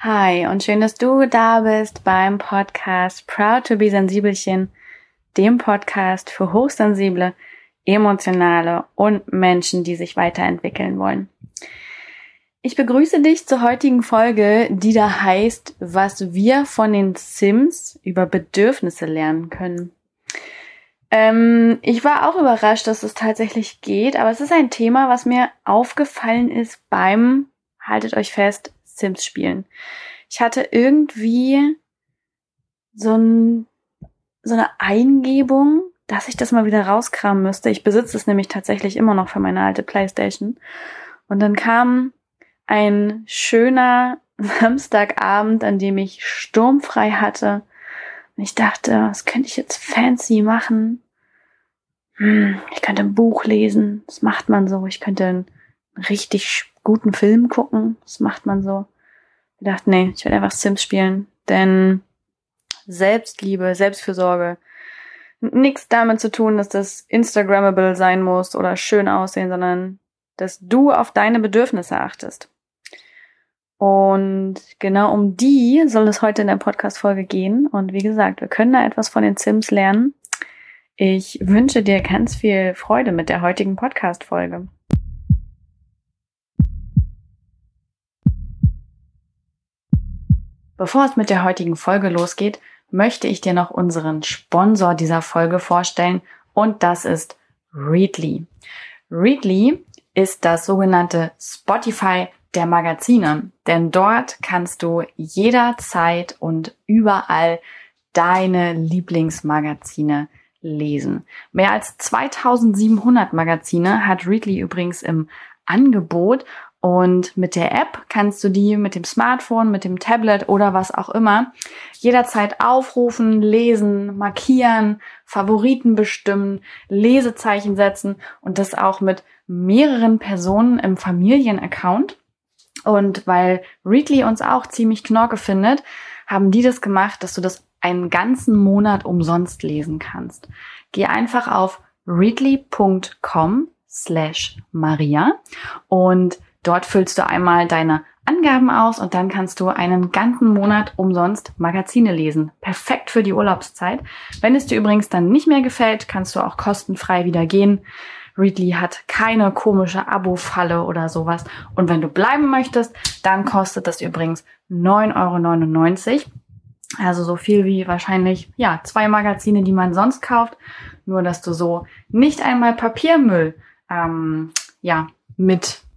Hi und schön, dass du da bist beim Podcast Proud to be Sensibelchen, dem Podcast für hochsensible, emotionale und Menschen, die sich weiterentwickeln wollen. Ich begrüße dich zur heutigen Folge, die da heißt, was wir von den Sims über Bedürfnisse lernen können. Ähm, ich war auch überrascht, dass es tatsächlich geht, aber es ist ein Thema, was mir aufgefallen ist beim, haltet euch fest, Sims spielen. Ich hatte irgendwie so, ein, so eine Eingebung, dass ich das mal wieder rauskramen müsste. Ich besitze es nämlich tatsächlich immer noch für meine alte Playstation. Und dann kam ein schöner Samstagabend, an dem ich sturmfrei hatte. Und ich dachte, was könnte ich jetzt fancy machen? Hm, ich könnte ein Buch lesen. Das macht man so. Ich könnte einen richtig guten Film gucken. Das macht man so. Ich dachte, nee, ich werde einfach Sims spielen, denn Selbstliebe, Selbstfürsorge, nichts damit zu tun, dass das Instagrammable sein muss oder schön aussehen, sondern dass du auf deine Bedürfnisse achtest. Und genau um die soll es heute in der Podcast-Folge gehen. Und wie gesagt, wir können da etwas von den Sims lernen. Ich wünsche dir ganz viel Freude mit der heutigen Podcast-Folge. Bevor es mit der heutigen Folge losgeht, möchte ich dir noch unseren Sponsor dieser Folge vorstellen und das ist Readly. Readly ist das sogenannte Spotify der Magazine, denn dort kannst du jederzeit und überall deine Lieblingsmagazine lesen. Mehr als 2700 Magazine hat Readly übrigens im Angebot und mit der App kannst du die mit dem Smartphone, mit dem Tablet oder was auch immer jederzeit aufrufen, lesen, markieren, Favoriten bestimmen, Lesezeichen setzen und das auch mit mehreren Personen im Familienaccount. Und weil Readly uns auch ziemlich knorke findet, haben die das gemacht, dass du das einen ganzen Monat umsonst lesen kannst. Geh einfach auf readly.com slash Maria und Dort füllst du einmal deine Angaben aus und dann kannst du einen ganzen Monat umsonst Magazine lesen. Perfekt für die Urlaubszeit. Wenn es dir übrigens dann nicht mehr gefällt, kannst du auch kostenfrei wieder gehen. Readly hat keine komische Abo-Falle oder sowas. Und wenn du bleiben möchtest, dann kostet das übrigens 9,99 Euro. Also so viel wie wahrscheinlich, ja, zwei Magazine, die man sonst kauft. Nur, dass du so nicht einmal Papiermüll, ähm, ja, mit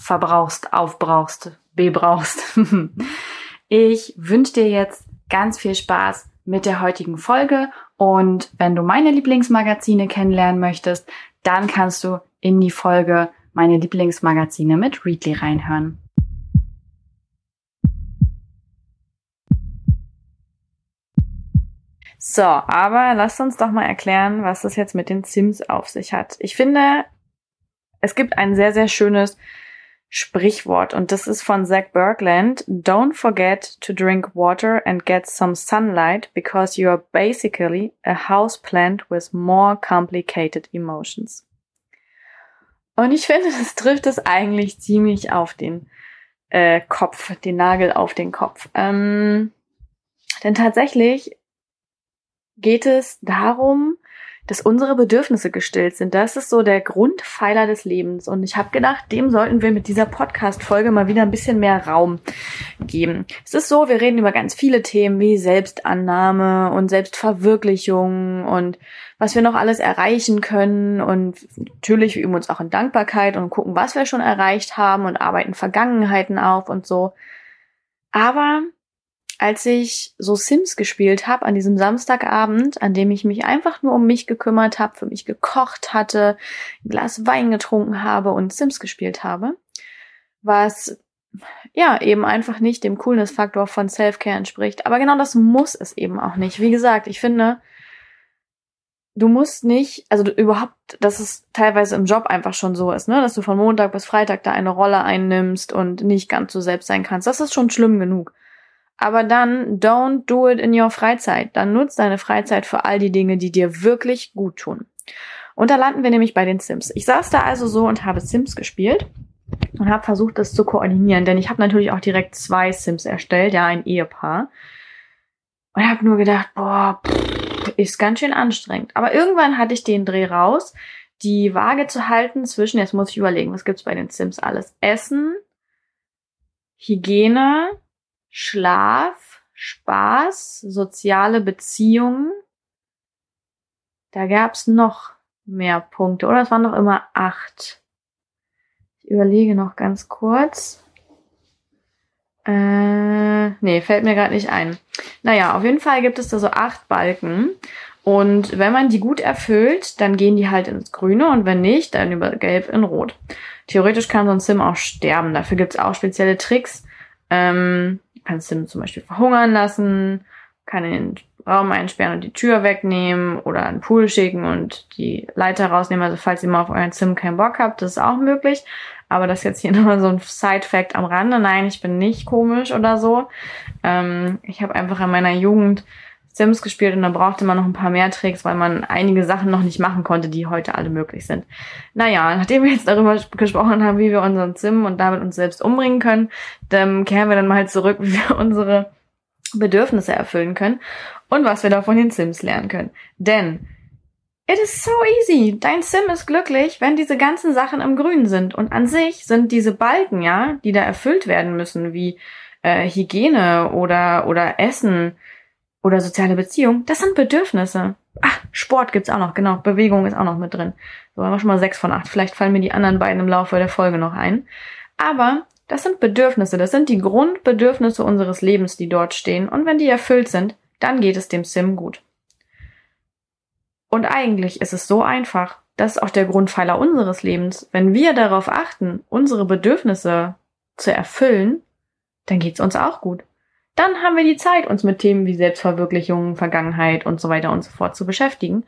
verbrauchst, aufbrauchst, bebrauchst. ich wünsche dir jetzt ganz viel Spaß mit der heutigen Folge und wenn du meine Lieblingsmagazine kennenlernen möchtest, dann kannst du in die Folge meine Lieblingsmagazine mit Readly reinhören. So, aber lasst uns doch mal erklären, was das jetzt mit den Sims auf sich hat. Ich finde, es gibt ein sehr, sehr schönes Sprichwort und das ist von Zach Bergland. Don't forget to drink water and get some sunlight because you are basically a house plant with more complicated emotions. Und ich finde, das trifft es eigentlich ziemlich auf den äh, Kopf, den Nagel auf den Kopf. Ähm, denn tatsächlich geht es darum, dass unsere Bedürfnisse gestillt sind. Das ist so der Grundpfeiler des Lebens. Und ich habe gedacht, dem sollten wir mit dieser Podcast-Folge mal wieder ein bisschen mehr Raum geben. Es ist so, wir reden über ganz viele Themen wie Selbstannahme und Selbstverwirklichung und was wir noch alles erreichen können. Und natürlich, wir üben uns auch in Dankbarkeit und gucken, was wir schon erreicht haben und arbeiten Vergangenheiten auf und so. Aber als ich so Sims gespielt habe an diesem Samstagabend, an dem ich mich einfach nur um mich gekümmert habe, für mich gekocht hatte, ein Glas Wein getrunken habe und Sims gespielt habe, was ja eben einfach nicht dem Coolness-Faktor von Self-Care entspricht. Aber genau das muss es eben auch nicht. Wie gesagt, ich finde, du musst nicht, also du, überhaupt, dass es teilweise im Job einfach schon so ist, ne, dass du von Montag bis Freitag da eine Rolle einnimmst und nicht ganz so selbst sein kannst. Das ist schon schlimm genug. Aber dann don't do it in your Freizeit. Dann nutzt deine Freizeit für all die Dinge, die dir wirklich gut tun. Und da landen wir nämlich bei den Sims. Ich saß da also so und habe Sims gespielt. und habe versucht, das zu koordinieren, denn ich habe natürlich auch direkt zwei Sims erstellt, ja, ein Ehepaar. Und habe nur gedacht, boah, ist ganz schön anstrengend. Aber irgendwann hatte ich den Dreh raus, die Waage zu halten zwischen, jetzt muss ich überlegen, was gibt's bei den Sims alles? Essen, Hygiene, Schlaf, Spaß, soziale Beziehungen. Da gab's noch mehr Punkte, oder? Es waren noch immer acht. Ich überlege noch ganz kurz. Äh, nee, fällt mir gerade nicht ein. Naja, auf jeden Fall gibt es da so acht Balken. Und wenn man die gut erfüllt, dann gehen die halt ins Grüne und wenn nicht, dann über Gelb in Rot. Theoretisch kann so ein Sim auch sterben. Dafür gibt's auch spezielle Tricks. Ähm, kann Sim zum Beispiel verhungern lassen, kann in den Raum einsperren und die Tür wegnehmen oder einen Pool schicken und die Leiter rausnehmen. Also falls ihr mal auf euren Sim keinen Bock habt, das ist auch möglich. Aber das ist jetzt hier nochmal so ein Side-Fact am Rande. Nein, ich bin nicht komisch oder so. Ähm, ich habe einfach in meiner Jugend Sims gespielt und da brauchte man noch ein paar mehr Tricks, weil man einige Sachen noch nicht machen konnte, die heute alle möglich sind. Naja, nachdem wir jetzt darüber gesprochen haben, wie wir unseren Sim und damit uns selbst umbringen können, dann kehren wir dann mal zurück, wie wir unsere Bedürfnisse erfüllen können und was wir da von den Sims lernen können. Denn It is so easy. Dein Sim ist glücklich, wenn diese ganzen Sachen im Grün sind. Und an sich sind diese Balken, ja, die da erfüllt werden müssen, wie äh, Hygiene oder, oder Essen, oder soziale Beziehung, das sind Bedürfnisse. Ach, Sport gibt's auch noch, genau. Bewegung ist auch noch mit drin. So haben wir schon mal sechs von acht. Vielleicht fallen mir die anderen beiden im Laufe der Folge noch ein. Aber das sind Bedürfnisse. Das sind die Grundbedürfnisse unseres Lebens, die dort stehen. Und wenn die erfüllt sind, dann geht es dem Sim gut. Und eigentlich ist es so einfach. Das ist auch der Grundpfeiler unseres Lebens. Wenn wir darauf achten, unsere Bedürfnisse zu erfüllen, dann geht's uns auch gut dann haben wir die Zeit, uns mit Themen wie Selbstverwirklichung, Vergangenheit und so weiter und so fort zu beschäftigen.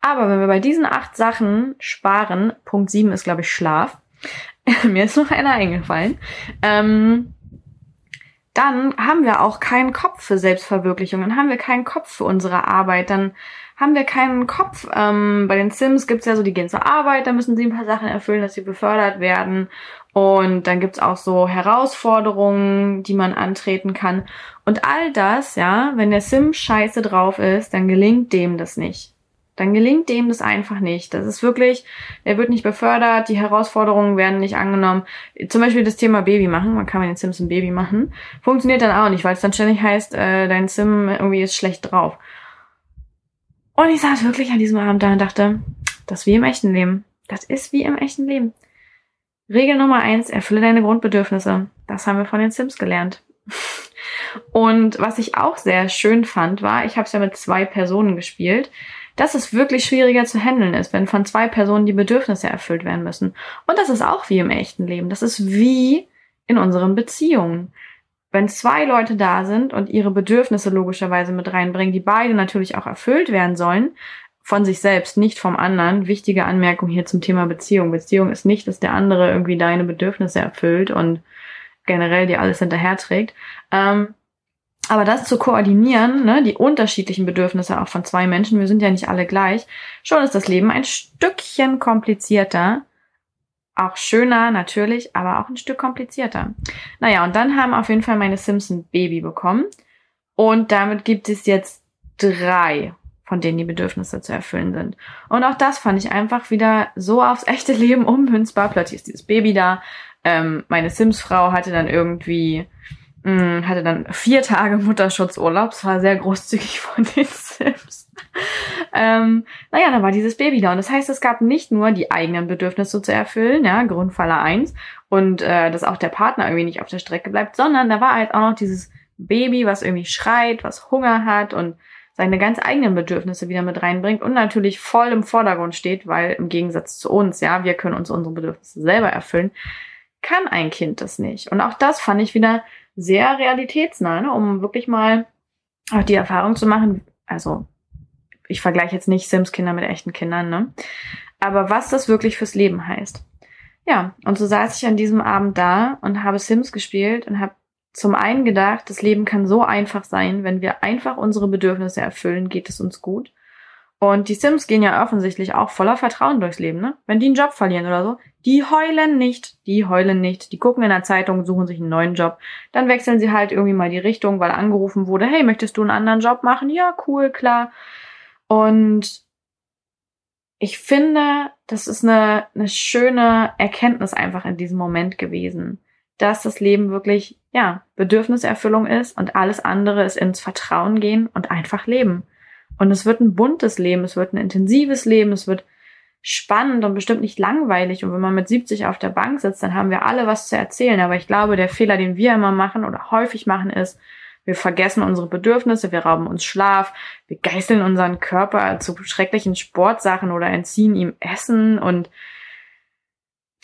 Aber wenn wir bei diesen acht Sachen sparen, Punkt sieben ist, glaube ich, Schlaf. Mir ist noch einer eingefallen. Ähm, dann haben wir auch keinen Kopf für Selbstverwirklichung, dann haben wir keinen Kopf für unsere Arbeit, dann haben wir keinen Kopf. Ähm, bei den Sims gibt's ja so, die gehen zur Arbeit, da müssen sie ein paar Sachen erfüllen, dass sie befördert werden. Und dann gibt's auch so Herausforderungen, die man antreten kann. Und all das, ja, wenn der Sim scheiße drauf ist, dann gelingt dem das nicht. Dann gelingt dem das einfach nicht. Das ist wirklich, er wird nicht befördert, die Herausforderungen werden nicht angenommen. Zum Beispiel das Thema Baby machen, man kann mit den Sims ein Baby machen. Funktioniert dann auch nicht, weil es dann ständig heißt, äh, dein Sim irgendwie ist schlecht drauf. Und ich saß wirklich an diesem Abend da und dachte, das ist wie im echten Leben. Das ist wie im echten Leben. Regel Nummer eins, erfülle deine Grundbedürfnisse. Das haben wir von den Sims gelernt. Und was ich auch sehr schön fand, war, ich habe es ja mit zwei Personen gespielt, dass es wirklich schwieriger zu handeln ist, wenn von zwei Personen die Bedürfnisse erfüllt werden müssen. Und das ist auch wie im echten Leben. Das ist wie in unseren Beziehungen. Wenn zwei Leute da sind und ihre Bedürfnisse logischerweise mit reinbringen, die beide natürlich auch erfüllt werden sollen, von sich selbst, nicht vom anderen. Wichtige Anmerkung hier zum Thema Beziehung. Beziehung ist nicht, dass der andere irgendwie deine Bedürfnisse erfüllt und generell dir alles hinterherträgt. Ähm, aber das zu koordinieren, ne, die unterschiedlichen Bedürfnisse auch von zwei Menschen, wir sind ja nicht alle gleich, schon ist das Leben ein Stückchen komplizierter. Auch schöner natürlich, aber auch ein Stück komplizierter. Naja, und dann haben auf jeden Fall meine Simpson Baby bekommen. Und damit gibt es jetzt drei von denen die Bedürfnisse zu erfüllen sind. Und auch das fand ich einfach wieder so aufs echte Leben ummünzbar. Plötzlich ist dieses Baby da. Ähm, meine Sims-Frau hatte dann irgendwie, mh, mm, hatte dann vier Tage Mutterschutzurlaub. Das war sehr großzügig von den Sims. ähm, naja, dann war dieses Baby da. Und das heißt, es gab nicht nur die eigenen Bedürfnisse zu erfüllen, ja, Grundfaller eins und äh, dass auch der Partner irgendwie nicht auf der Strecke bleibt, sondern da war halt auch noch dieses Baby, was irgendwie schreit, was Hunger hat und seine ganz eigenen Bedürfnisse wieder mit reinbringt und natürlich voll im Vordergrund steht, weil im Gegensatz zu uns, ja, wir können uns unsere Bedürfnisse selber erfüllen, kann ein Kind das nicht. Und auch das fand ich wieder sehr realitätsnah, ne, um wirklich mal auch die Erfahrung zu machen, also ich vergleiche jetzt nicht Sims-Kinder mit echten Kindern, ne? Aber was das wirklich fürs Leben heißt. Ja, und so saß ich an diesem Abend da und habe Sims gespielt und habe zum einen gedacht, das Leben kann so einfach sein, wenn wir einfach unsere Bedürfnisse erfüllen, geht es uns gut. Und die Sims gehen ja offensichtlich auch voller Vertrauen durchs Leben, ne? Wenn die einen Job verlieren oder so, die heulen nicht, die heulen nicht, die gucken in der Zeitung, suchen sich einen neuen Job, dann wechseln sie halt irgendwie mal die Richtung, weil angerufen wurde, hey, möchtest du einen anderen Job machen? Ja, cool, klar. Und ich finde, das ist eine, eine schöne Erkenntnis einfach in diesem Moment gewesen, dass das Leben wirklich, ja, Bedürfniserfüllung ist und alles andere ist ins Vertrauen gehen und einfach leben. Und es wird ein buntes Leben, es wird ein intensives Leben, es wird spannend und bestimmt nicht langweilig. Und wenn man mit 70 auf der Bank sitzt, dann haben wir alle was zu erzählen. Aber ich glaube, der Fehler, den wir immer machen oder häufig machen, ist, wir vergessen unsere Bedürfnisse, wir rauben uns Schlaf, wir geißeln unseren Körper zu schrecklichen Sportsachen oder entziehen ihm Essen und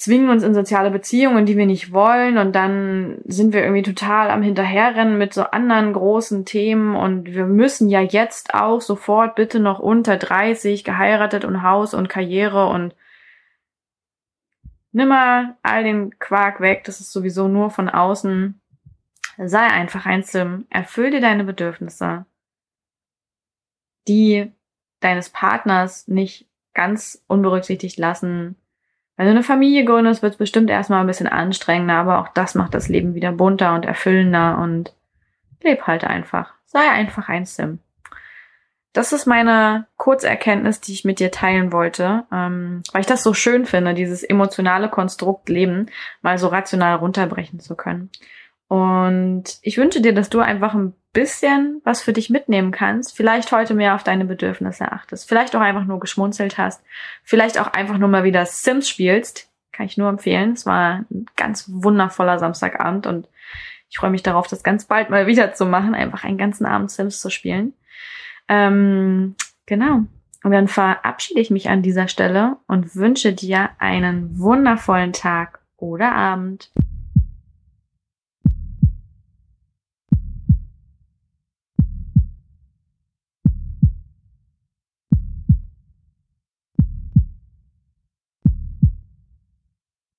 zwingen uns in soziale Beziehungen, die wir nicht wollen. Und dann sind wir irgendwie total am Hinterherrennen mit so anderen großen Themen. Und wir müssen ja jetzt auch sofort bitte noch unter 30 geheiratet und Haus und Karriere und nimm mal all den Quark weg, das ist sowieso nur von außen. Sei einfach ein Sim, erfüll dir deine Bedürfnisse, die deines Partners nicht ganz unberücksichtigt lassen, wenn du eine Familie gründest, wird es bestimmt erstmal ein bisschen anstrengender, aber auch das macht das Leben wieder bunter und erfüllender und leb halt einfach. Sei einfach ein Sim. Das ist meine Kurzerkenntnis, die ich mit dir teilen wollte, ähm, weil ich das so schön finde, dieses emotionale Konstrukt Leben mal so rational runterbrechen zu können. Und ich wünsche dir, dass du einfach ein bisschen was für dich mitnehmen kannst. Vielleicht heute mehr auf deine Bedürfnisse achtest. Vielleicht auch einfach nur geschmunzelt hast. Vielleicht auch einfach nur mal wieder Sims spielst. Kann ich nur empfehlen. Es war ein ganz wundervoller Samstagabend und ich freue mich darauf, das ganz bald mal wieder zu machen. Einfach einen ganzen Abend Sims zu spielen. Ähm, genau. Und dann verabschiede ich mich an dieser Stelle und wünsche dir einen wundervollen Tag oder Abend.